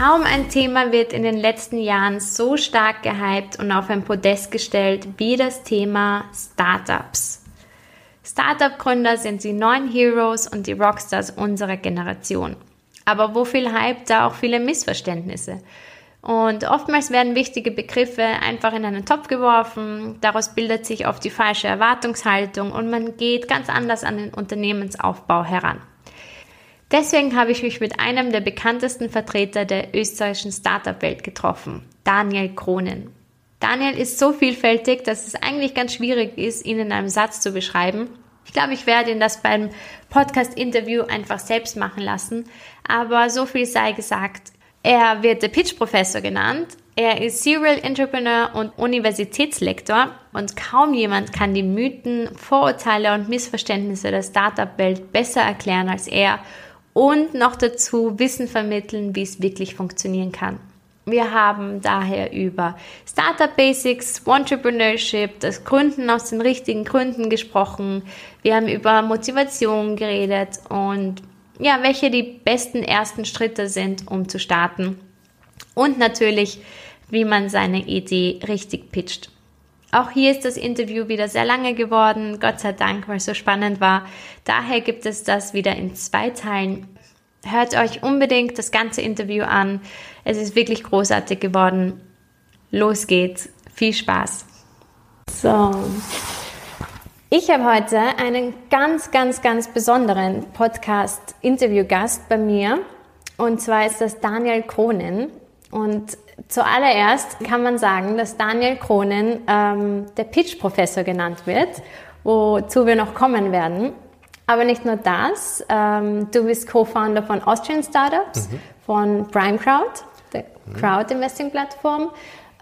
Kaum ein Thema wird in den letzten Jahren so stark gehypt und auf ein Podest gestellt wie das Thema Startups. Startup-Gründer sind die neuen Heroes und die Rockstars unserer Generation. Aber wo viel Hype, da auch viele Missverständnisse. Und oftmals werden wichtige Begriffe einfach in einen Topf geworfen, daraus bildet sich oft die falsche Erwartungshaltung und man geht ganz anders an den Unternehmensaufbau heran. Deswegen habe ich mich mit einem der bekanntesten Vertreter der österreichischen Startup-Welt getroffen, Daniel Kronen. Daniel ist so vielfältig, dass es eigentlich ganz schwierig ist, ihn in einem Satz zu beschreiben. Ich glaube, ich werde ihn das beim Podcast-Interview einfach selbst machen lassen. Aber so viel sei gesagt. Er wird der Pitch-Professor genannt. Er ist Serial Entrepreneur und Universitätslektor und kaum jemand kann die Mythen, Vorurteile und Missverständnisse der Startup-Welt besser erklären als er und noch dazu Wissen vermitteln, wie es wirklich funktionieren kann. Wir haben daher über Startup Basics, Entrepreneurship, das Gründen aus den richtigen Gründen gesprochen. Wir haben über Motivation geredet und ja, welche die besten ersten Schritte sind, um zu starten. Und natürlich, wie man seine Idee richtig pitcht. Auch hier ist das Interview wieder sehr lange geworden, Gott sei Dank, weil es so spannend war. Daher gibt es das wieder in zwei Teilen. Hört euch unbedingt das ganze Interview an. Es ist wirklich großartig geworden. Los geht's. Viel Spaß. So. Ich habe heute einen ganz, ganz, ganz besonderen Podcast-Interview-Gast bei mir. Und zwar ist das Daniel Kronen. Und zuallererst kann man sagen, dass Daniel Kronen ähm, der Pitch-Professor genannt wird, wozu wir noch kommen werden. Aber nicht nur das, ähm, du bist Co-Founder von Austrian Startups, mhm. von Prime Crowd, der mhm. Crowd-Investing-Plattform,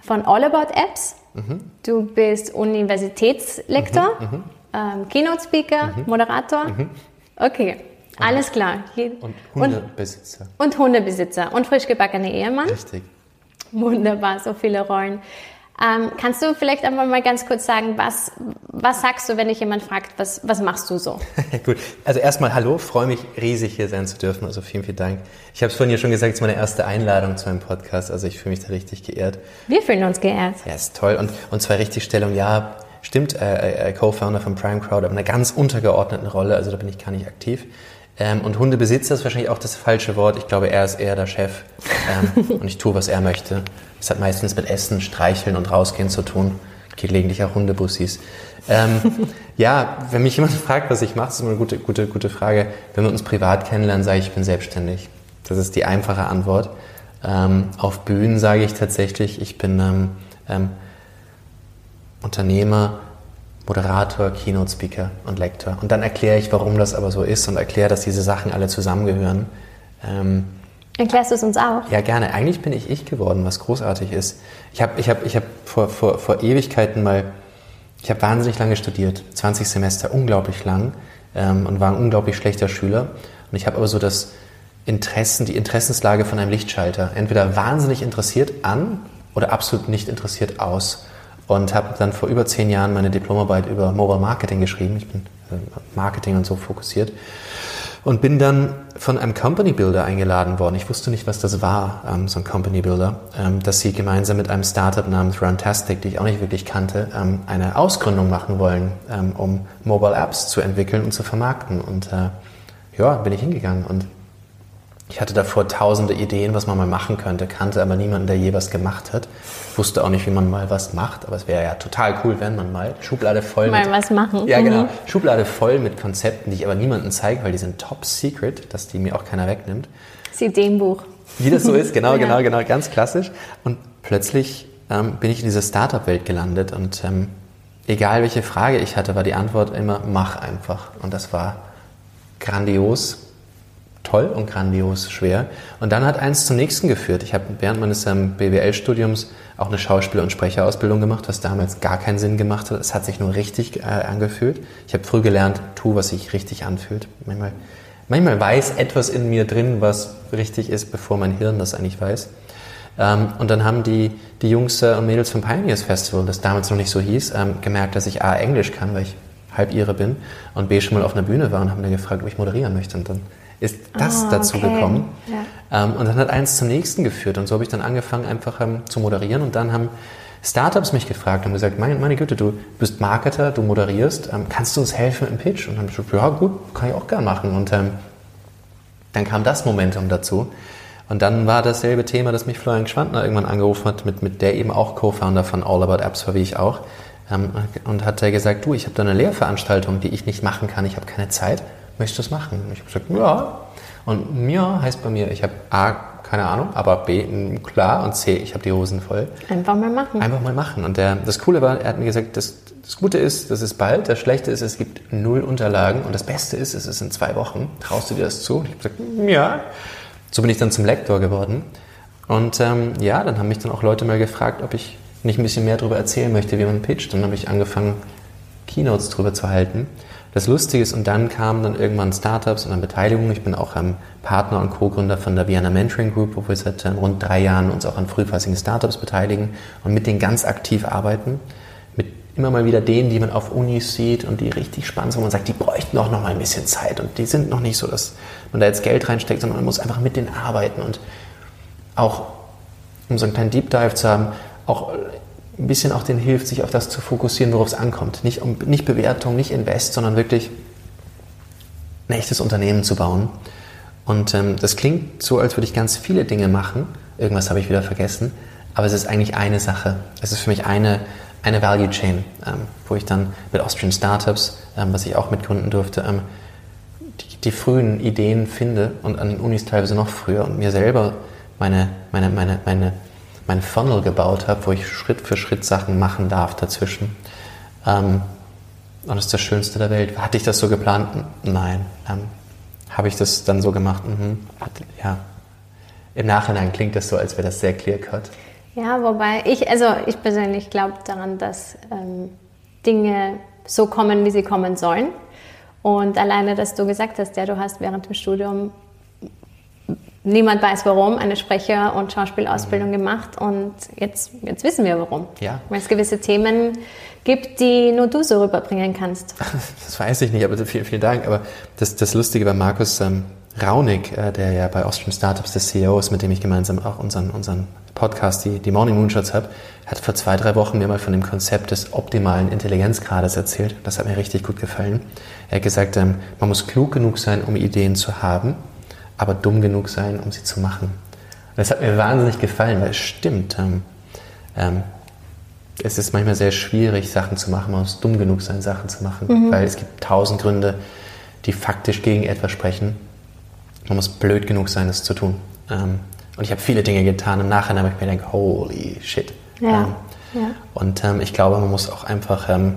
von All About Apps. Mhm. Du bist Universitätslektor, mhm. Mhm. ähm, Keynote-Speaker. Moderator. Okay, alles klar. Und Hundebesitzer. Und, und Hundebesitzer und frisch gebackener Ehemann. Richtig. Wunderbar, so viele Rollen. Ähm, kannst du vielleicht einmal mal ganz kurz sagen, was, was sagst du, wenn dich jemand fragt, was, was machst du so? Gut, also erstmal hallo, freue mich riesig hier sein zu dürfen, also vielen, vielen Dank. Ich habe es vorhin ja schon gesagt, es ist meine erste Einladung zu einem Podcast, also ich fühle mich da richtig geehrt. Wir fühlen uns geehrt. Ja, ist toll und, und zwei Richtigstellungen, ja, stimmt, äh, äh, Co-Founder von Prime Crowd, aber in einer ganz untergeordneten Rolle, also da bin ich gar nicht aktiv. Ähm, und Hundebesitzer ist wahrscheinlich auch das falsche Wort. Ich glaube, er ist eher der Chef ähm, und ich tue, was er möchte. Das hat meistens mit Essen, Streicheln und Rausgehen zu tun. Gelegentlich auch Hundebussis. Ähm, ja, wenn mich jemand fragt, was ich mache, ist immer eine gute, gute, gute Frage. Wenn wir uns privat kennenlernen, sage ich, ich bin selbstständig. Das ist die einfache Antwort. Ähm, auf Bühnen sage ich tatsächlich, ich bin ähm, ähm, Unternehmer, Moderator, Keynote Speaker und Lektor. Und dann erkläre ich, warum das aber so ist und erkläre, dass diese Sachen alle zusammengehören. Ähm, Erklärst du es uns auch? Ja, gerne. Eigentlich bin ich ich geworden, was großartig ist. Ich habe ich hab, ich hab vor, vor, vor Ewigkeiten mal, ich habe wahnsinnig lange studiert, 20 Semester, unglaublich lang ähm, und war ein unglaublich schlechter Schüler. Und ich habe aber so das Interessen, die Interessenslage von einem Lichtschalter. Entweder wahnsinnig interessiert an oder absolut nicht interessiert aus und habe dann vor über zehn Jahren meine Diplomarbeit über Mobile Marketing geschrieben. Ich bin äh, Marketing und so fokussiert und bin dann von einem Company Builder eingeladen worden. Ich wusste nicht, was das war, ähm, so ein Company Builder, ähm, dass sie gemeinsam mit einem Startup namens Runtastic, die ich auch nicht wirklich kannte, ähm, eine Ausgründung machen wollen, ähm, um Mobile Apps zu entwickeln und zu vermarkten. Und äh, ja, bin ich hingegangen und ich hatte davor tausende Ideen, was man mal machen könnte, kannte aber niemanden, der je was gemacht hat. Wusste auch nicht, wie man mal was macht, aber es wäre ja total cool, wenn man mal Schublade voll mal mit, was machen. Ja, genau. Mhm. Schublade voll mit Konzepten, die ich aber niemandem zeige, weil die sind top secret, dass die mir auch keiner wegnimmt. Das Ideenbuch. Wie das so ist, genau, ja. genau, genau, ganz klassisch. Und plötzlich ähm, bin ich in diese Startup-Welt gelandet und ähm, egal welche Frage ich hatte, war die Antwort immer, mach einfach. Und das war grandios toll und grandios schwer. Und dann hat eins zum nächsten geführt. Ich habe während meines ähm, BWL-Studiums auch eine Schauspieler- und Sprecherausbildung gemacht, was damals gar keinen Sinn gemacht hat. Es hat sich nur richtig äh, angefühlt. Ich habe früh gelernt, tu, was sich richtig anfühlt. Manchmal, manchmal weiß etwas in mir drin, was richtig ist, bevor mein Hirn das eigentlich weiß. Ähm, und dann haben die, die Jungs äh, und Mädels vom Pioneers Festival, das damals noch nicht so hieß, ähm, gemerkt, dass ich A, Englisch kann, weil ich halb ihre bin, und B, schon mal auf einer Bühne war und haben dann gefragt, ob ich moderieren möchte. Und dann ist das oh, dazu okay. gekommen. Ja. Ähm, und dann hat eins zum nächsten geführt. Und so habe ich dann angefangen, einfach ähm, zu moderieren. Und dann haben Startups mich gefragt und gesagt, meine, meine Güte, du bist Marketer, du moderierst, ähm, kannst du uns helfen im Pitch? Und dann habe ich gesagt, ja gut, kann ich auch gerne machen. Und ähm, dann kam das Momentum dazu. Und dann war dasselbe Thema, das mich Florian Schwandner irgendwann angerufen hat, mit, mit der eben auch Co-Founder von All About Apps war, wie ich auch. Ähm, und hat er gesagt, du, ich habe da eine Lehrveranstaltung, die ich nicht machen kann, ich habe keine Zeit möchtest du es machen? Und ich habe gesagt, ja. Und mir heißt bei mir, ich habe A, keine Ahnung, aber B, klar und C, ich habe die Hosen voll. Einfach mal machen. Einfach mal machen. Und der, das Coole war, er hat mir gesagt, das, das Gute ist, das ist bald, das Schlechte ist, es gibt null Unterlagen und das Beste ist, es ist in zwei Wochen. Traust du dir das zu? Und ich habe gesagt, ja. So bin ich dann zum Lektor geworden. Und ähm, ja, dann haben mich dann auch Leute mal gefragt, ob ich nicht ein bisschen mehr darüber erzählen möchte, wie man pitcht. Und dann habe ich angefangen, Keynotes darüber zu halten das Lustige ist, und dann kamen dann irgendwann Startups und dann Beteiligungen. Ich bin auch ähm, Partner und Co-Gründer von der Vienna Mentoring Group, wo wir seit ähm, rund drei Jahren uns auch an frühphassigen Startups beteiligen und mit denen ganz aktiv arbeiten. Mit immer mal wieder denen, die man auf Unis sieht und die richtig spannend sind, wo man sagt, die bräuchten auch noch mal ein bisschen Zeit und die sind noch nicht so, dass man da jetzt Geld reinsteckt, sondern man muss einfach mit denen arbeiten und auch, um so einen kleinen Deep Dive zu haben, auch ein bisschen auch denen hilft, sich auf das zu fokussieren, worauf es ankommt. Nicht, um, nicht Bewertung, nicht Invest, sondern wirklich ein echtes Unternehmen zu bauen. Und ähm, das klingt so, als würde ich ganz viele Dinge machen. Irgendwas habe ich wieder vergessen. Aber es ist eigentlich eine Sache. Es ist für mich eine, eine Value Chain, ähm, wo ich dann mit Austrian Startups, ähm, was ich auch mitgründen durfte, ähm, die, die, frühen Ideen finde und an den Unis teilweise noch früher und mir selber meine, meine, meine, meine mein Funnel gebaut habe, wo ich Schritt für Schritt Sachen machen darf dazwischen. Ähm, und das ist das Schönste der Welt. Hatte ich das so geplant? Nein. Ähm, habe ich das dann so gemacht? Mhm. Ja. Im Nachhinein klingt das so, als wäre das sehr clear cut. Ja, wobei ich, also ich persönlich glaube daran, dass ähm, Dinge so kommen, wie sie kommen sollen. Und alleine, dass du gesagt hast, ja, du hast während dem Studium niemand weiß warum, eine Sprecher- und Schauspielausbildung gemacht und jetzt, jetzt wissen wir warum. Ja. Weil es gewisse Themen gibt, die nur du so rüberbringen kannst. Das weiß ich nicht, aber vielen, vielen Dank. Aber das, das Lustige bei Markus ähm, Raunig, äh, der ja bei Austrian Startups der CEO ist, mit dem ich gemeinsam auch unseren, unseren Podcast, die, die Morning Moonshots habe, hat vor zwei, drei Wochen mir mal von dem Konzept des optimalen Intelligenzgrades erzählt. Das hat mir richtig gut gefallen. Er hat gesagt, ähm, man muss klug genug sein, um Ideen zu haben aber dumm genug sein, um sie zu machen. Und das hat mir wahnsinnig gefallen, weil es stimmt. Ähm, ähm, es ist manchmal sehr schwierig, Sachen zu machen. Man muss dumm genug sein, Sachen zu machen, mhm. weil es gibt tausend Gründe, die faktisch gegen etwas sprechen. Man muss blöd genug sein, es zu tun. Ähm, und ich habe viele Dinge getan. Im Nachhinein habe ich mir gedacht, holy shit. Ja. Ähm, ja. Und ähm, ich glaube, man muss auch einfach, ähm,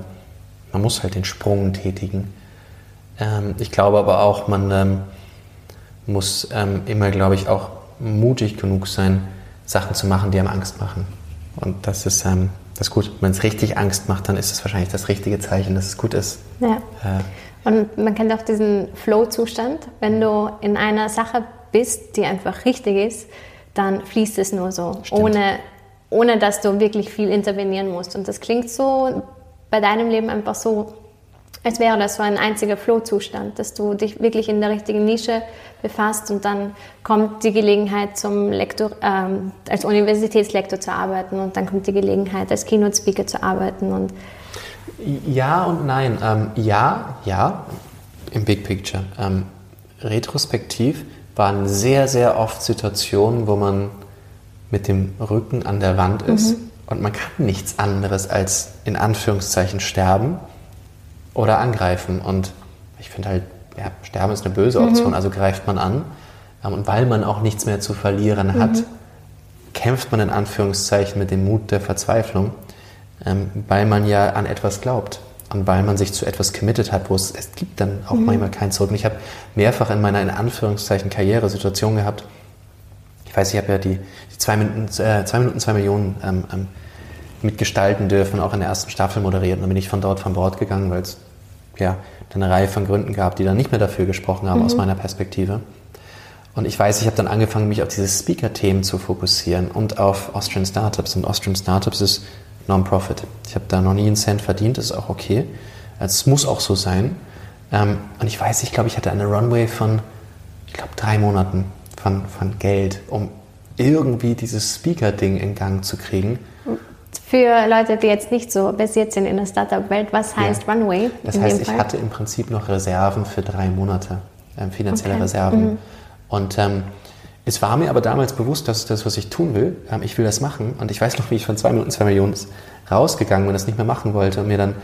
man muss halt den Sprung tätigen. ich glaube aber auch, man muss ähm, immer, glaube ich, auch mutig genug sein, Sachen zu machen, die einem Angst machen. Und das ist, ähm, das ist gut. Wenn es richtig Angst macht, dann ist es wahrscheinlich das richtige Zeichen, dass es gut ist. Ja. Äh, und man kennt auch diesen Flow-Zustand. Wenn du in einer Sache bist, die einfach richtig ist, dann fließt es nur so, ohne, ohne dass du wirklich viel intervenieren musst. Und das klingt so bei deinem Leben einfach so als wäre das so ein einziger Flow-Zustand, dass du dich wirklich in der richtigen Nische befasst und dann kommt die Gelegenheit zum Lektor, ähm, als Universitätslektor zu arbeiten und dann kommt die Gelegenheit als Keynote-Speaker zu arbeiten und ja und nein. Ähm, ja, ja, im Big Picture. Ähm, retrospektiv waren sehr, sehr oft Situationen, wo man mit dem Rücken an der Wand ist mhm. und man kann nichts anderes als in Anführungszeichen sterben oder angreifen. Und ich finde halt, ja, Sterben ist eine böse mhm. Option, mhm. also greift man an. Ähm, und weil man auch nichts mehr zu verlieren hat, mhm. kämpft man in Anführungszeichen mit dem Mut der Verzweiflung, ähm, weil man ja an etwas glaubt. und weil man sich zu etwas committed hat, wo es, es gibt dann auch mhm. manchmal kein Zurück. Und ich habe mehrfach in meiner, in Anführungszeichen, Karriere-Situation gehabt, ich weiß, ich habe ja die, die zwei, Minuten, äh, zwei Minuten, zwei Millionen ähm, ähm, mitgestalten dürfen, auch in der ersten Staffel moderiert. Und dann bin ich von dort von Bord gegangen, weil es ja eine Reihe von Gründen gab, die dann nicht mehr dafür gesprochen haben, mhm. aus meiner Perspektive. Und ich weiß, ich habe dann angefangen, mich auf diese Speaker-Themen zu fokussieren und auf Austrian Startups. Und Austrian Startups ist Non-Profit. Ich habe da noch nie einen Cent verdient, ist auch okay. Es muss auch so sein. Ähm, und ich weiß, ich glaube, ich hatte eine Runway von, ich glaube, drei Monaten von, von Geld, um irgendwie dieses Speaker-Ding in Gang zu kriegen. Für Leute, die jetzt nicht so basiert sind in der Startup-Welt, was heißt ja. Runway? Das heißt, ich hatte im Prinzip noch Reserven für drei Monate, äh, finanzielle okay. Reserven. Mhm. Und ähm, es war mir aber damals bewusst, dass das, was ich tun will, ähm, ich will das machen. Und ich weiß noch, wie ich von zwei Minuten zwei Millionen rausgegangen bin und das nicht mehr machen wollte und mir dann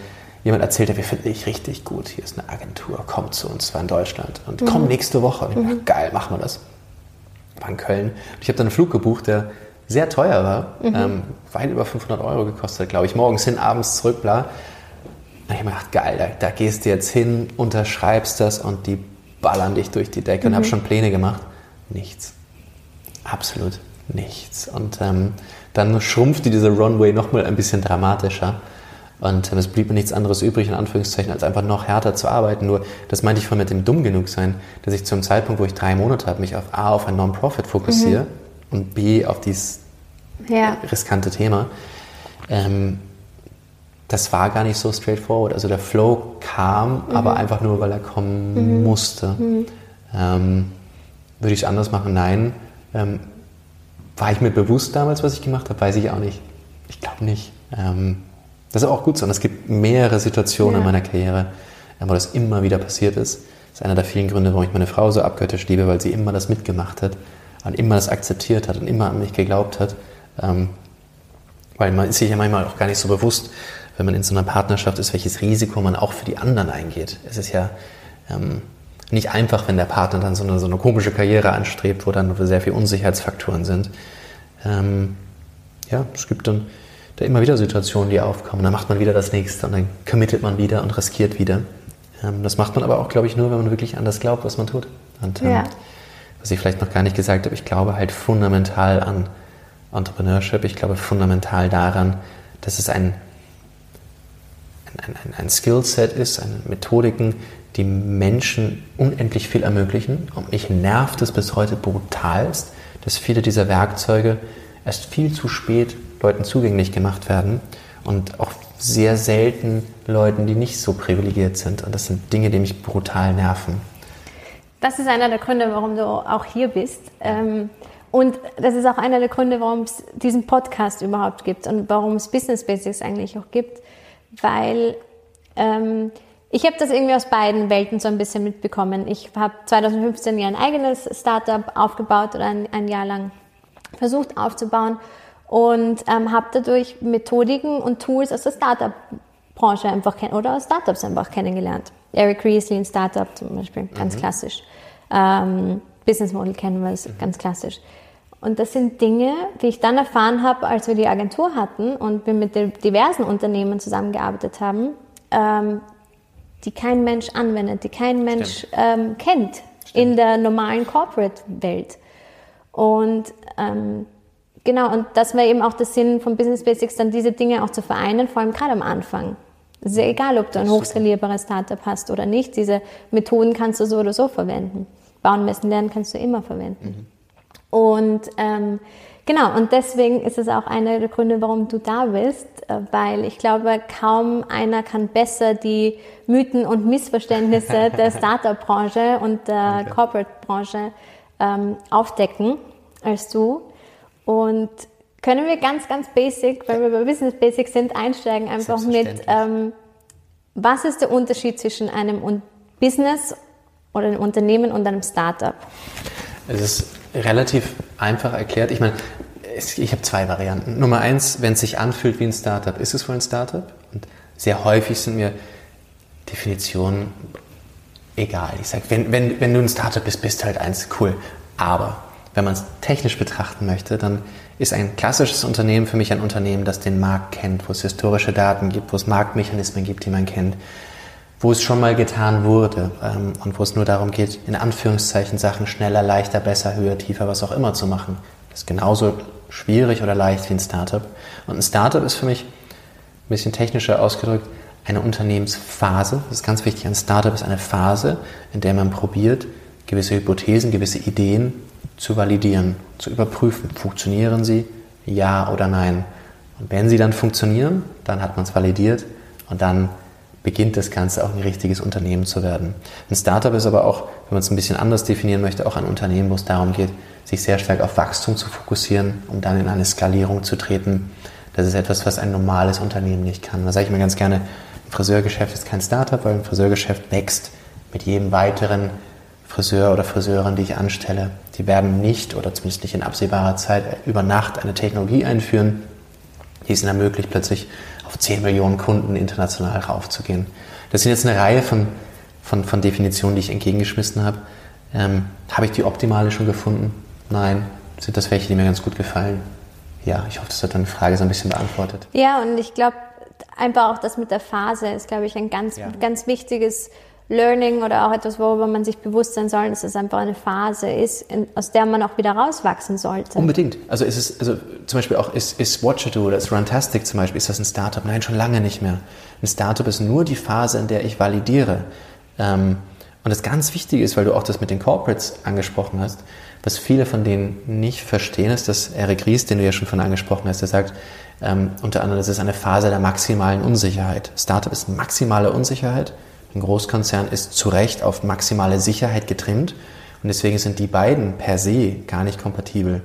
jemand erzählte, wir finden dich richtig gut, hier ist eine Agentur, komm zu uns, war in Deutschland und mhm. komm nächste Woche. Und ich mhm. dachte, geil, machen wir das. War in Köln. Und ich habe dann einen Flug gebucht, der sehr teuer war, mhm. ähm, weit über 500 Euro gekostet, glaube ich, morgens hin, abends zurück, bla. Und ich habe mir gedacht, geil, da, da, gehst du jetzt hin, unterschreibst das und die ballern dich durch die Decke und habe mhm. schon Pläne gemacht. Nichts absolut nichts. Und ähm, dann schrumpfte diese Runway nochmal ein bisschen dramatischer. Und ähm, es blieb mir nichts anderes übrig, in Anführungszeichen, als einfach noch härter zu arbeiten. Nur, das meinte ich vorhin mit dem dumm genug sein, dass ich zum Zeitpunkt, wo ich drei Monate habe, mich auf A, auf ein Non-Profit fokussiere mhm. Und B, auf dieses ja. riskante Thema. Ähm, das war gar nicht so straightforward. Also der Flow kam, mhm. aber einfach nur, weil er kommen mhm. musste. Mhm. Ähm, würde ich es anders machen? Nein. Ähm, war ich mir bewusst damals, was ich gemacht habe? Weiß ich auch nicht. Ich glaube nicht. Ähm, das ist auch gut so. Und es gibt mehrere Situationen ja. in meiner Karriere, wo das immer wieder passiert ist. Das ist einer der vielen Gründe, warum ich meine Frau so abgöttisch liebe, weil sie immer das mitgemacht hat und immer das akzeptiert hat und immer an mich geglaubt hat. Ähm, weil man ist sich ja manchmal auch gar nicht so bewusst, wenn man in so einer Partnerschaft ist, welches Risiko man auch für die anderen eingeht. Es ist ja, ähm, nicht einfach, wenn der Partner dann so eine, so eine komische Karriere anstrebt, wo dann sehr viele Unsicherheitsfaktoren sind. Ähm, ja, es gibt dann da immer wieder Situationen, die aufkommen. Dann macht man wieder das nächste und dann committet man wieder und riskiert wieder. Ähm, das macht man aber auch, glaube ich, nur, wenn man wirklich an das glaubt, was man tut. Und ähm, ja. Was ich vielleicht noch gar nicht gesagt habe, ich glaube halt fundamental an Entrepreneurship. Ich glaube fundamental daran, dass es ein, ein, ein, ein Skillset ist, eine Methodiken, die Menschen unendlich viel ermöglichen. Und mich nervt es bis heute brutalst, dass viele dieser Werkzeuge erst viel zu spät Leuten zugänglich gemacht werden und auch sehr selten Leuten, die nicht so privilegiert sind. Und das sind Dinge, die mich brutal nerven. Das ist einer der Gründe, warum du auch hier bist. Ähm, und das ist auch einer der Gründe, warum es diesen Podcast überhaupt gibt und warum es Business Basics eigentlich auch gibt, weil ähm, ich habe das irgendwie aus beiden Welten so ein bisschen mitbekommen. Ich habe 2015 ja ein eigenes Startup aufgebaut oder ein, ein Jahr lang versucht aufzubauen und ähm, habe dadurch Methodiken und Tools aus der Startup-Branche einfach oder aus Startups einfach kennengelernt. Eric Ries, Lean Startup zum Beispiel, ganz mhm. klassisch. Ähm, Business Model Canvas, mhm. ganz klassisch. Und das sind Dinge, die ich dann erfahren habe, als wir die Agentur hatten und wir mit diversen Unternehmen zusammengearbeitet haben, ähm, die kein Mensch anwendet, die kein Mensch ähm, kennt Stimmt. in der normalen Corporate-Welt. Und ähm, genau, und das war eben auch der Sinn von Business Basics, dann diese Dinge auch zu vereinen, vor allem gerade am Anfang. Es ist ja egal, ob du ein hochskalierbares Startup hast oder nicht, diese Methoden kannst du so oder so verwenden. Bauen, messen, lernen kannst du immer verwenden. Mhm. Und ähm, Genau, und deswegen ist es auch einer der Gründe, warum du da bist, äh, weil ich glaube, kaum einer kann besser die Mythen und Missverständnisse der Startup-Branche und der okay. Corporate-Branche ähm, aufdecken als du. Und können wir ganz, ganz basic, weil wir bei Business Basics sind, einsteigen einfach mit, ähm, was ist der Unterschied zwischen einem Business oder einem Unternehmen und einem Startup? Es ist relativ einfach erklärt. Ich meine, ich habe zwei Varianten. Nummer eins, wenn es sich anfühlt wie ein Startup, ist es wohl ein Startup? Und sehr häufig sind mir Definitionen egal. Ich sage, wenn, wenn, wenn du ein Startup bist, bist du halt eins, cool. Aber wenn man es technisch betrachten möchte, dann ist ein klassisches Unternehmen für mich ein Unternehmen, das den Markt kennt, wo es historische Daten gibt, wo es Marktmechanismen gibt, die man kennt, wo es schon mal getan wurde ähm, und wo es nur darum geht, in Anführungszeichen Sachen schneller, leichter, besser, höher, tiefer, was auch immer zu machen. Das ist genauso schwierig oder leicht wie ein Startup. Und ein Startup ist für mich ein bisschen technischer ausgedrückt eine Unternehmensphase. Das ist ganz wichtig. Ein Startup ist eine Phase, in der man probiert, gewisse Hypothesen, gewisse Ideen zu validieren, zu überprüfen. Funktionieren sie? Ja oder nein? Und wenn sie dann funktionieren, dann hat man es validiert und dann beginnt das Ganze auch ein richtiges Unternehmen zu werden. Ein Startup ist aber auch, wenn man es ein bisschen anders definieren möchte, auch ein Unternehmen, wo es darum geht, sich sehr stark auf Wachstum zu fokussieren, um dann in eine Skalierung zu treten. Das ist etwas, was ein normales Unternehmen nicht kann. Da sage ich mir ganz gerne, ein Friseurgeschäft ist kein Startup, weil ein Friseurgeschäft wächst mit jedem weiteren Friseur oder Friseurin, die ich anstelle. Die werden nicht oder zumindest nicht in absehbarer Zeit über Nacht eine Technologie einführen, die es ihnen ermöglicht, plötzlich auf 10 Millionen Kunden international raufzugehen. Das sind jetzt eine Reihe von, von, von Definitionen, die ich entgegengeschmissen habe. Ähm, habe ich die optimale schon gefunden? Nein. Sind das welche, die mir ganz gut gefallen? Ja, ich hoffe, das hat deine Frage so ein bisschen beantwortet. Ja, und ich glaube, einfach auch das mit der Phase ist, glaube ich, ein ganz, ja. ganz wichtiges Learning oder auch etwas, worüber man sich bewusst sein soll, dass es einfach eine Phase ist, in, aus der man auch wieder rauswachsen sollte. Unbedingt. Also ist es, also zum Beispiel auch, ist, ist Watchado oder ist Runtastic zum Beispiel, ist das ein Startup? Nein, schon lange nicht mehr. Ein Startup ist nur die Phase, in der ich validiere. Ähm, und das ganz Wichtige ist, weil du auch das mit den Corporates angesprochen hast, was viele von denen nicht verstehen, ist, dass Eric Ries, den du ja schon von angesprochen hast, der sagt, ähm, unter anderem, das ist eine Phase der maximalen Unsicherheit. Startup ist maximale Unsicherheit ein Großkonzern ist zu Recht auf maximale Sicherheit getrimmt und deswegen sind die beiden per se gar nicht kompatibel.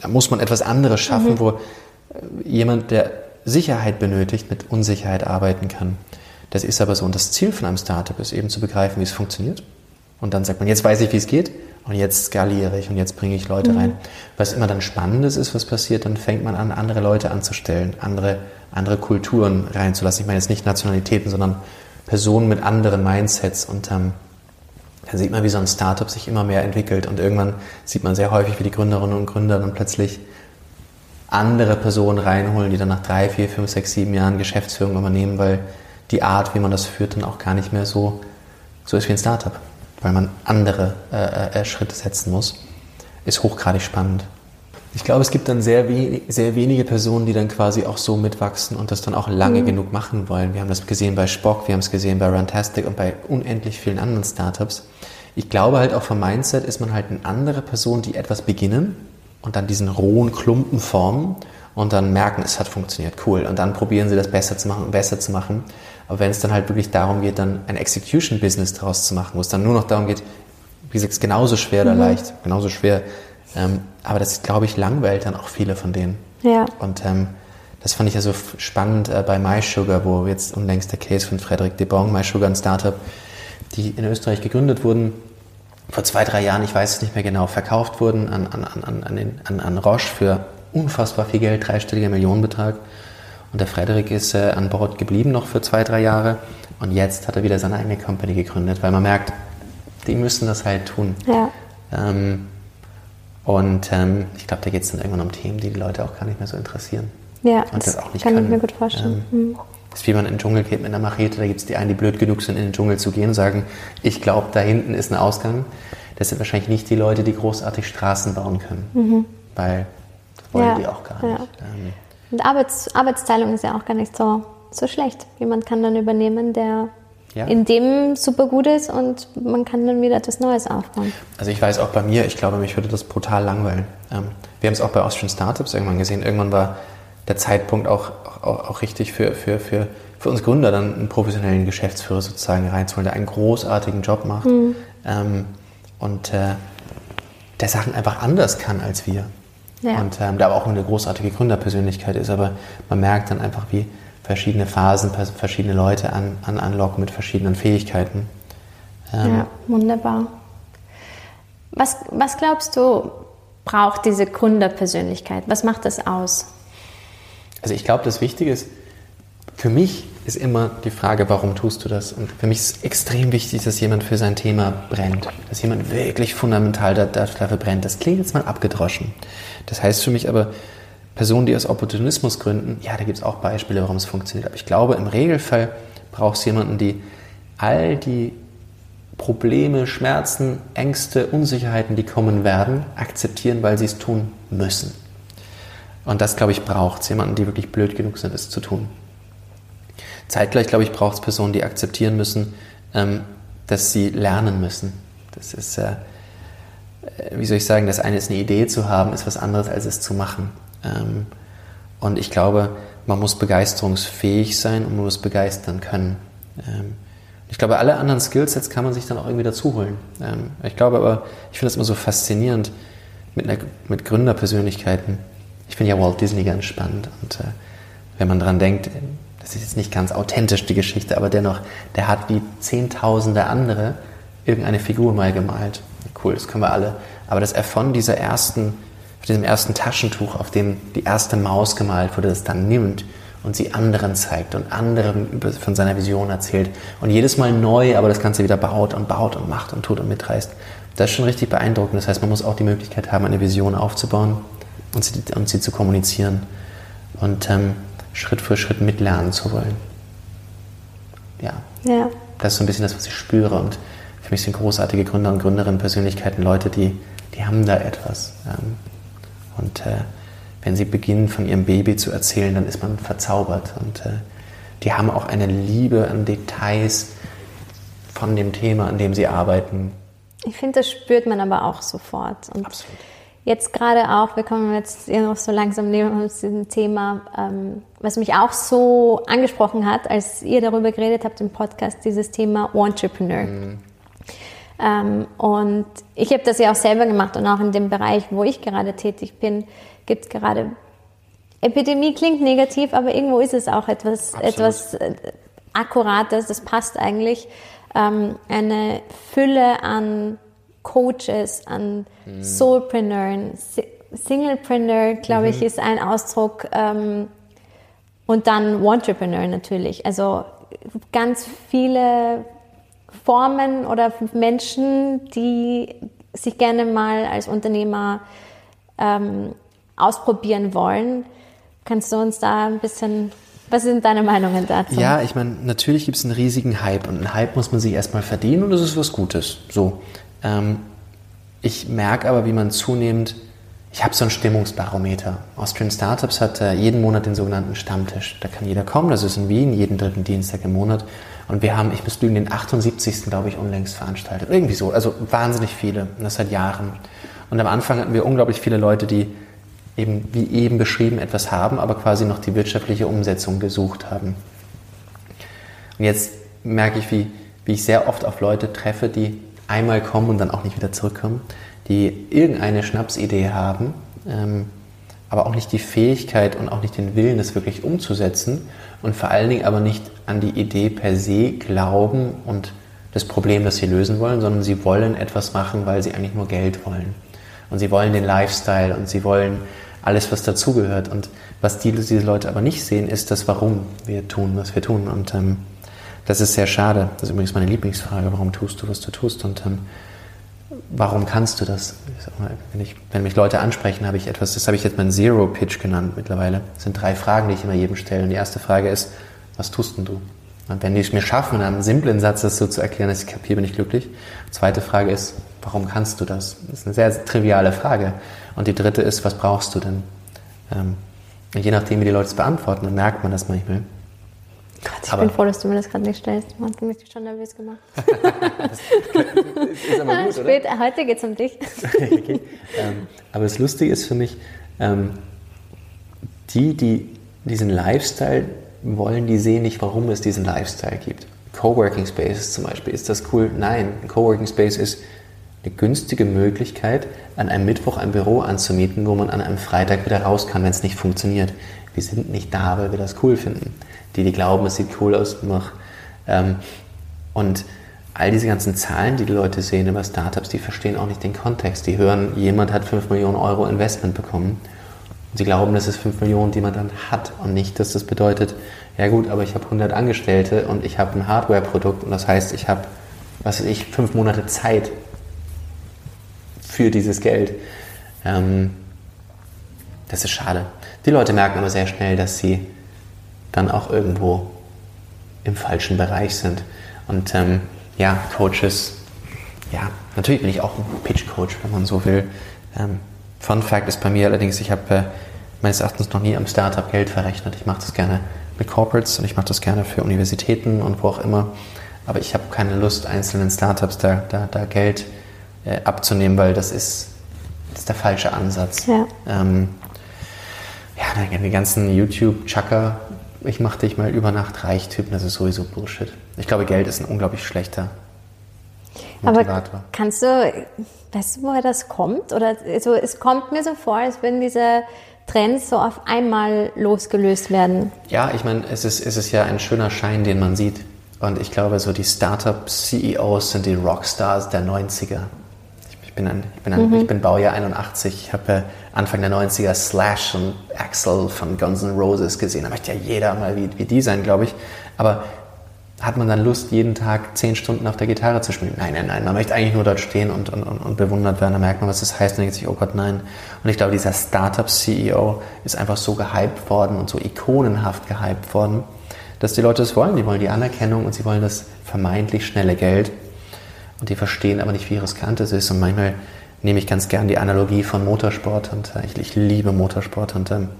Da muss man etwas anderes schaffen, mhm. wo äh, jemand, der Sicherheit benötigt, mit Unsicherheit arbeiten kann. Das ist aber so. Und das Ziel von einem Startup ist eben zu begreifen, wie es funktioniert. Und dann sagt man, jetzt weiß ich, wie es geht und jetzt skaliere ich und jetzt bringe ich Leute mhm. rein. Was immer dann Spannendes ist, was passiert, dann fängt man an, andere Leute anzustellen, andere, andere Kulturen reinzulassen. Ich meine jetzt nicht Nationalitäten, sondern Personen mit anderen Mindsets und ähm, dann sieht man, wie so ein Startup sich immer mehr entwickelt und irgendwann sieht man sehr häufig, wie die Gründerinnen und Gründer dann plötzlich andere Personen reinholen, die dann nach drei, vier, fünf, sechs, sieben Jahren Geschäftsführung übernehmen, weil die Art, wie man das führt, dann auch gar nicht mehr so, so ist wie ein Startup, weil man andere äh, äh, Schritte setzen muss, ist hochgradig spannend. Ich glaube, es gibt dann sehr, we sehr wenige Personen, die dann quasi auch so mitwachsen und das dann auch lange mhm. genug machen wollen. Wir haben das gesehen bei Spock, wir haben es gesehen bei Runtastic und bei unendlich vielen anderen Startups. Ich glaube halt auch vom Mindset ist man halt eine andere Person, die etwas beginnen und dann diesen rohen Klumpen formen und dann merken, es hat funktioniert, cool. Und dann probieren sie das besser zu machen und besser zu machen. Aber wenn es dann halt wirklich darum geht, dann ein Execution-Business daraus zu machen, wo es dann nur noch darum geht, wie gesagt, es ist genauso schwer oder mhm. leicht, genauso schwer, ähm, aber das, glaube ich, langweilt dann auch viele von denen. Ja. Und ähm, das fand ich ja so spannend äh, bei MySugar, wo jetzt unlängst der Case von Frederik de Bong, MySugar, ein Startup, die in Österreich gegründet wurden, vor zwei, drei Jahren, ich weiß es nicht mehr genau, verkauft wurden an, an, an, an, den, an, an Roche für unfassbar viel Geld, dreistelliger Millionenbetrag. Und der Frederik ist äh, an Bord geblieben noch für zwei, drei Jahre. Und jetzt hat er wieder seine eigene Company gegründet, weil man merkt, die müssen das halt tun. Ja. Ähm, und ähm, ich glaube, da geht es dann irgendwann um Themen, die die Leute auch gar nicht mehr so interessieren. Ja, und das, das auch nicht kann können. ich mir gut vorstellen. Ähm, mhm. Das ist wie man in den Dschungel geht mit einer Machete, da gibt es die einen, die blöd genug sind, in den Dschungel zu gehen und sagen, ich glaube, da hinten ist ein Ausgang. Das sind wahrscheinlich nicht die Leute, die großartig Straßen bauen können, mhm. weil das wollen ja, die auch gar nicht. Ja. Ähm, und Arbeits, Arbeitsteilung ist ja auch gar nicht so, so schlecht. Jemand kann dann übernehmen, der ja. in dem super gut ist und man kann dann wieder etwas Neues aufbauen. Also ich weiß auch bei mir, ich glaube, mich würde das brutal langweilen. Ähm, wir haben es auch bei Austrian Startups irgendwann gesehen. Irgendwann war der Zeitpunkt auch, auch, auch richtig für, für, für, für uns Gründer dann einen professionellen Geschäftsführer sozusagen reinzuholen, der einen großartigen Job macht mhm. ähm, und äh, der Sachen einfach anders kann als wir. Ja. Und ähm, der aber auch eine großartige Gründerpersönlichkeit ist. Aber man merkt dann einfach, wie, verschiedene Phasen, verschiedene Leute an, an anlocken mit verschiedenen Fähigkeiten. Ähm ja, wunderbar. Was, was glaubst du, braucht diese Gründerpersönlichkeit? Was macht das aus? Also ich glaube, das Wichtige ist, für mich ist immer die Frage, warum tust du das? Und für mich ist es extrem wichtig, dass jemand für sein Thema brennt. Dass jemand wirklich fundamental dafür brennt. Das klingt jetzt mal abgedroschen. Das heißt für mich aber, Personen, die aus Opportunismus gründen, ja, da gibt es auch Beispiele, warum es funktioniert. Aber ich glaube, im Regelfall brauchst du jemanden, die all die Probleme, Schmerzen, Ängste, Unsicherheiten, die kommen werden, akzeptieren, weil sie es tun müssen. Und das, glaube ich, braucht es. Jemanden, die wirklich blöd genug sind, es zu tun. Zeitgleich, glaube ich, braucht es Personen, die akzeptieren müssen, ähm, dass sie lernen müssen. Das ist, äh, wie soll ich sagen, das eine ist eine Idee zu haben, ist was anderes, als es zu machen. Ähm, und ich glaube, man muss begeisterungsfähig sein und man muss begeistern können. Ähm, ich glaube, alle anderen Skillsets kann man sich dann auch irgendwie dazu holen. Ähm, ich glaube aber, ich finde es immer so faszinierend mit, einer, mit Gründerpersönlichkeiten. Ich finde ja Walt Disney ganz spannend. Und äh, wenn man daran denkt, das ist jetzt nicht ganz authentisch die Geschichte, aber dennoch, der hat wie Zehntausende andere irgendeine Figur mal gemalt. Cool, das können wir alle. Aber dass er von dieser ersten auf diesem ersten Taschentuch, auf dem die erste Maus gemalt wurde, das dann nimmt und sie anderen zeigt und anderen von seiner Vision erzählt und jedes Mal neu, aber das Ganze wieder baut und baut und macht und tut und mitreißt. Das ist schon richtig beeindruckend. Das heißt, man muss auch die Möglichkeit haben, eine Vision aufzubauen und sie, und sie zu kommunizieren und ähm, Schritt für Schritt mitlernen zu wollen. Ja. ja. Das ist so ein bisschen das, was ich spüre. Und für mich sind großartige Gründer und Gründerinnen, Persönlichkeiten, Leute, die, die haben da etwas. Ähm, und äh, wenn sie beginnen, von ihrem Baby zu erzählen, dann ist man verzaubert. Und äh, die haben auch eine Liebe an Details von dem Thema, an dem sie arbeiten. Ich finde, das spürt man aber auch sofort. Und Absolut. Jetzt gerade auch, wir kommen jetzt noch so langsam neben uns diesem Thema, ähm, was mich auch so angesprochen hat, als ihr darüber geredet habt im Podcast, dieses Thema Entrepreneur. Mhm. Ähm, und ich habe das ja auch selber gemacht und auch in dem Bereich, wo ich gerade tätig bin, gibt es gerade Epidemie klingt negativ, aber irgendwo ist es auch etwas, etwas äh, Akkurates, das passt eigentlich. Ähm, eine Fülle an Coaches, an mhm. Soulpreneuren, Singlepreneur, glaube mhm. ich, ist ein Ausdruck. Ähm, und dann Entrepreneur natürlich. Also ganz viele Formen oder Menschen, die sich gerne mal als Unternehmer ähm, ausprobieren wollen. Kannst du uns da ein bisschen, was sind deine Meinungen dazu? Ja, ich meine, natürlich gibt es einen riesigen Hype und einen Hype muss man sich erstmal verdienen und das ist was Gutes. So. Ähm, ich merke aber, wie man zunehmend, ich habe so ein Stimmungsbarometer. Austrian Startups hat äh, jeden Monat den sogenannten Stammtisch. Da kann jeder kommen, das ist in Wien, jeden dritten Dienstag im Monat. Und wir haben, ich müsste lügen, den 78. glaube ich unlängst veranstaltet. Irgendwie so, also wahnsinnig viele, und das seit Jahren. Und am Anfang hatten wir unglaublich viele Leute, die eben, wie eben beschrieben, etwas haben, aber quasi noch die wirtschaftliche Umsetzung gesucht haben. Und jetzt merke ich, wie, wie ich sehr oft auf Leute treffe, die einmal kommen und dann auch nicht wieder zurückkommen, die irgendeine Schnapsidee haben, ähm, aber auch nicht die Fähigkeit und auch nicht den Willen, das wirklich umzusetzen und vor allen Dingen aber nicht an die Idee per se glauben und das Problem, das sie lösen wollen, sondern sie wollen etwas machen, weil sie eigentlich nur Geld wollen. Und sie wollen den Lifestyle und sie wollen alles, was dazugehört. Und was die, diese Leute aber nicht sehen, ist das, warum wir tun, was wir tun. Und ähm, das ist sehr schade. Das ist übrigens meine Lieblingsfrage. Warum tust du, was du tust? Und ähm, warum kannst du das? Mal, wenn, ich, wenn mich Leute ansprechen, habe ich etwas, das habe ich jetzt meinen Zero-Pitch genannt mittlerweile. Das sind drei Fragen, die ich immer jedem stelle. Und die erste Frage ist, was tust denn du? Und wenn die es mir schaffen, in einem simplen Satz das so zu erklären, dass ich kapiere, bin ich glücklich. Zweite Frage ist, warum kannst du das? Das ist eine sehr triviale Frage. Und die dritte ist, was brauchst du denn? Ähm, je nachdem, wie die Leute es beantworten, dann merkt man das manchmal. Gott, ich aber bin froh, dass du mir das gerade nicht stellst. Man hat mich schon nervös gemacht. ist aber gut, Spät, oder? Heute geht es um dich. okay. ähm, aber das Lustige ist für mich, ähm, die, die diesen Lifestyle wollen, die sehen nicht, warum es diesen Lifestyle gibt. Coworking Spaces zum Beispiel, ist das cool? Nein, ein Coworking Space ist eine günstige Möglichkeit, an einem Mittwoch ein Büro anzumieten, wo man an einem Freitag wieder raus kann, wenn es nicht funktioniert. Wir sind nicht da, weil wir das cool finden. Die, die glauben, es sieht cool aus, mach. Ähm, und all diese ganzen Zahlen, die die Leute sehen über Startups, die verstehen auch nicht den Kontext. Die hören, jemand hat 5 Millionen Euro Investment bekommen Und sie glauben, das ist 5 Millionen, die man dann hat und nicht, dass das bedeutet, ja gut, aber ich habe 100 Angestellte und ich habe ein Hardware-Produkt und das heißt, ich habe, was weiß ich, fünf Monate Zeit für dieses Geld. Ähm, das ist schade. Die Leute merken aber sehr schnell, dass sie dann auch irgendwo im falschen Bereich sind. Und ähm, ja, Coaches, ja, natürlich bin ich auch ein Pitch-Coach, wenn man so will. Ähm, Fun Fact ist bei mir allerdings, ich habe äh, meines Erachtens noch nie am Startup Geld verrechnet. Ich mache das gerne mit Corporates und ich mache das gerne für Universitäten und wo auch immer. Aber ich habe keine Lust, einzelnen Startups da, da, da Geld äh, abzunehmen, weil das ist, das ist der falsche Ansatz. Ja. Ähm, ja, die ganzen YouTube-Chucker, ich mache dich mal über Nacht reich Typen, das ist sowieso Bullshit. Ich glaube, Geld ist ein unglaublich schlechter Motivator. Aber kannst du, weißt du, woher das kommt? Oder also, es kommt mir so vor, als würden diese Trends so auf einmal losgelöst werden. Ja, ich meine, es ist, es ist ja ein schöner Schein, den man sieht. Und ich glaube, so die Startup-CEOs sind die Rockstars der 90er. Ich bin, ein, ich bin, ein, mhm. ich bin Baujahr 81. Ich habe äh, Anfang der 90er Slash und Axel von Guns N' Roses gesehen. Da möchte ja jeder mal wie, wie die sein, glaube ich. Aber hat man dann Lust, jeden Tag zehn Stunden auf der Gitarre zu spielen? Nein, nein, nein. Man möchte eigentlich nur dort stehen und, und, und bewundert werden. Da merkt man, was das heißt und denkt sich, oh Gott, nein. Und ich glaube, dieser Startup-CEO ist einfach so gehypt worden und so ikonenhaft gehypt worden, dass die Leute das wollen. Die wollen die Anerkennung und sie wollen das vermeintlich schnelle Geld. Und die verstehen aber nicht, wie riskant es ist. Und manchmal nehme ich ganz gern die Analogie von Motorsport und äh, ich, ich, liebe Motorsport. Und ähm,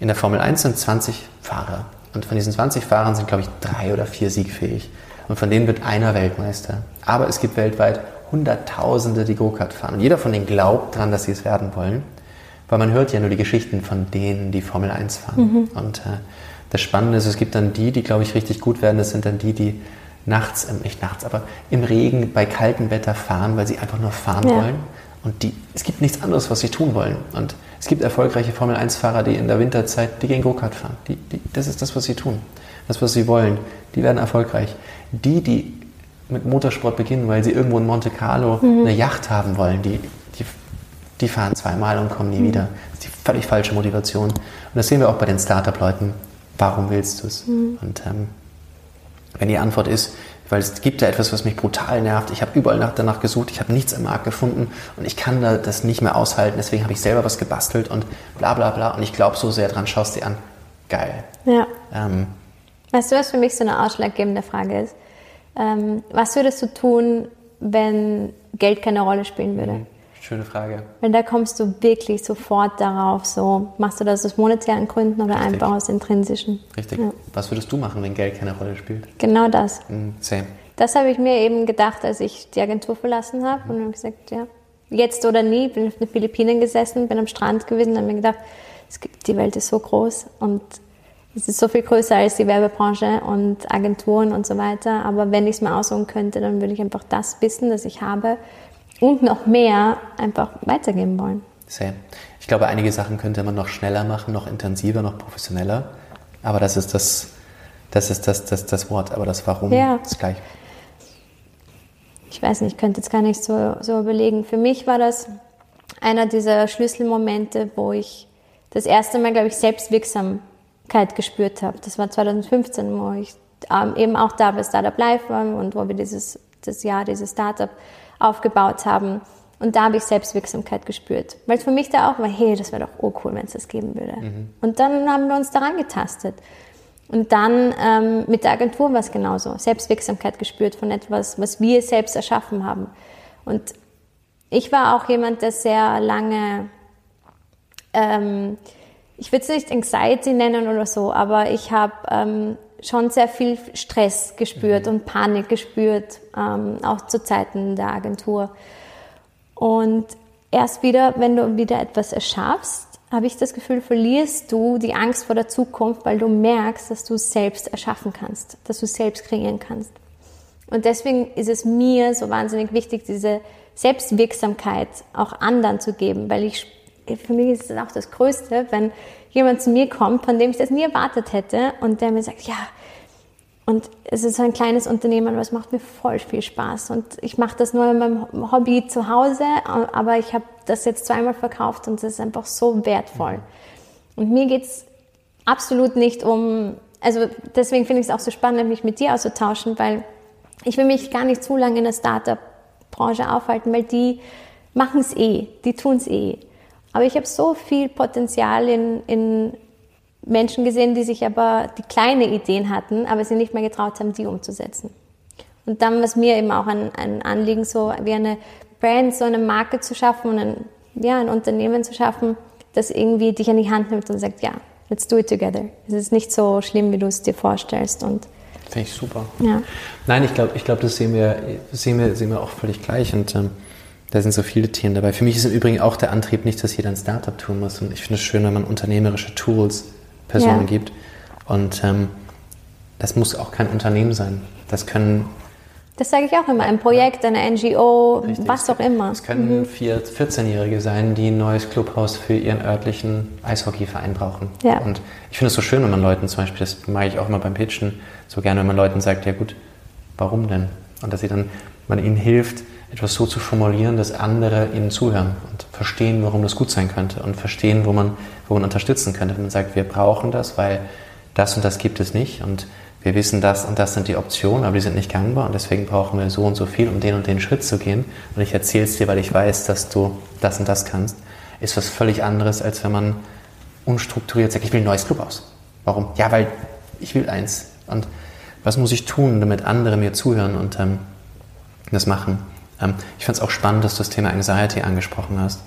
in der Formel 1 sind 20 Fahrer. Und von diesen 20 Fahrern sind, glaube ich, drei oder vier siegfähig. Und von denen wird einer Weltmeister. Aber es gibt weltweit Hunderttausende, die Go-Kart fahren. Und jeder von denen glaubt daran, dass sie es werden wollen. Weil man hört ja nur die Geschichten von denen, die Formel 1 fahren. Mhm. Und äh, das Spannende ist, es gibt dann die, die, glaube ich, richtig gut werden. Das sind dann die, die nachts, äh, nicht nachts, aber im Regen bei kaltem Wetter fahren, weil sie einfach nur fahren ja. wollen. Und die, es gibt nichts anderes, was sie tun wollen. Und es gibt erfolgreiche Formel-1-Fahrer, die in der Winterzeit, die gehen Go-Kart fahren. Die, die, das ist das, was sie tun. Das, was sie wollen. Die werden erfolgreich. Die, die mit Motorsport beginnen, weil sie irgendwo in Monte Carlo mhm. eine Yacht haben wollen, die, die, die fahren zweimal und kommen nie mhm. wieder. Das ist die völlig falsche Motivation. Und das sehen wir auch bei den Startup-Leuten. Warum willst du es? Mhm. Und ähm, wenn die Antwort ist, weil es gibt da etwas, was mich brutal nervt. Ich habe überall nach, danach gesucht, ich habe nichts im Markt gefunden und ich kann da das nicht mehr aushalten. Deswegen habe ich selber was gebastelt und bla bla bla. Und ich glaube so sehr dran, schaust dir an. Geil. Ja. Ähm, weißt du, was für mich so eine ausschlaggebende Frage ist? Ähm, was würdest du tun, wenn Geld keine Rolle spielen würde? Mhm. Schöne Frage. Weil da kommst du wirklich sofort darauf, so machst du das aus monetären Gründen oder Richtig. einfach aus intrinsischen. Richtig. Ja. Was würdest du machen, wenn Geld keine Rolle spielt? Genau das. Mm, same. Das habe ich mir eben gedacht, als ich die Agentur verlassen habe mhm. und habe gesagt, ja, jetzt oder nie, bin auf den Philippinen gesessen, bin am Strand gewesen und habe mir gedacht, gibt, die Welt ist so groß und es ist so viel größer als die Werbebranche und Agenturen und so weiter. Aber wenn ich es mir aussuchen könnte, dann würde ich einfach das Wissen, das ich habe, und noch mehr einfach weitergeben wollen. Sehr. Ich glaube, einige Sachen könnte man noch schneller machen, noch intensiver, noch professioneller. Aber das ist das, das, ist das, das, das Wort. Aber das Warum ja. ist gleich. Ich weiß nicht, ich könnte jetzt gar nicht so, so überlegen. Für mich war das einer dieser Schlüsselmomente, wo ich das erste Mal, glaube ich, Selbstwirksamkeit gespürt habe. Das war 2015, wo ich ähm, eben auch da bei Startup Live war und wo wir dieses das Jahr, dieses Startup aufgebaut haben. Und da habe ich Selbstwirksamkeit gespürt. Weil es für mich da auch war, hey, das wäre doch oh cool, wenn es das geben würde. Mhm. Und dann haben wir uns daran getastet. Und dann ähm, mit der Agentur war es genauso. Selbstwirksamkeit gespürt von etwas, was wir selbst erschaffen haben. Und ich war auch jemand, der sehr lange, ähm, ich würde es nicht Anxiety nennen oder so, aber ich habe ähm, schon sehr viel Stress gespürt mhm. und Panik gespürt, ähm, auch zu Zeiten der Agentur. Und erst wieder, wenn du wieder etwas erschaffst, habe ich das Gefühl, verlierst du die Angst vor der Zukunft, weil du merkst, dass du es selbst erschaffen kannst, dass du es selbst kreieren kannst. Und deswegen ist es mir so wahnsinnig wichtig, diese Selbstwirksamkeit auch anderen zu geben, weil ich, für mich ist es auch das Größte, wenn jemand zu mir kommt, von dem ich das nie erwartet hätte und der mir sagt, ja, und es ist ein kleines Unternehmen, aber es macht mir voll viel Spaß. Und ich mache das nur in meinem Hobby zu Hause, aber ich habe das jetzt zweimal verkauft und es ist einfach so wertvoll. Und mir geht es absolut nicht um, also deswegen finde ich es auch so spannend, mich mit dir auszutauschen, weil ich will mich gar nicht zu lange in der Startup-Branche aufhalten, weil die machen es eh, die tun es eh. Aber ich habe so viel Potenzial in, in Menschen gesehen, die sich aber die kleine Ideen hatten, aber sie nicht mehr getraut haben, die umzusetzen. Und dann was mir eben auch ein, ein Anliegen, so wie eine Brand, so eine Marke zu schaffen und ein, ja, ein Unternehmen zu schaffen, das irgendwie dich an die Hand nimmt und sagt, ja, let's do it together. Es ist nicht so schlimm, wie du es dir vorstellst. Und Finde ich super. Ja. Nein, ich glaube, ich glaub, das sehen wir, sehen, wir, sehen wir auch völlig gleich. Und ähm, da sind so viele Themen dabei. Für mich ist im Übrigen auch der Antrieb nicht, dass jeder ein Startup tun muss. Und ich finde es schön, wenn man unternehmerische Tools Personen ja. gibt. Und ähm, das muss auch kein Unternehmen sein. Das können das sage ich auch immer. Ein Projekt, eine NGO, Richtig. was auch immer. Es können mhm. 14-Jährige sein, die ein neues Clubhaus für ihren örtlichen Eishockeyverein brauchen. Ja. Und ich finde es so schön, wenn man Leuten zum Beispiel, das mag ich auch immer beim Pitchen, so gerne, wenn man Leuten sagt, ja gut, warum denn? Und dass sie dann, man ihnen hilft, etwas so zu formulieren, dass andere ihnen zuhören und verstehen, warum das gut sein könnte und verstehen, wo man, wo man unterstützen könnte. Wenn man sagt, wir brauchen das, weil das und das gibt es nicht und wir wissen, das und das sind die Optionen, aber die sind nicht gangbar und deswegen brauchen wir so und so viel, um den und den Schritt zu gehen. Und ich erzähle es dir, weil ich weiß, dass du das und das kannst, ist was völlig anderes, als wenn man unstrukturiert sagt, ich will ein neues Club aus. Warum? Ja, weil ich will eins. Und was muss ich tun, damit andere mir zuhören und ähm, das machen? Ähm, ich fand es auch spannend, dass du das Thema Anxiety angesprochen hast.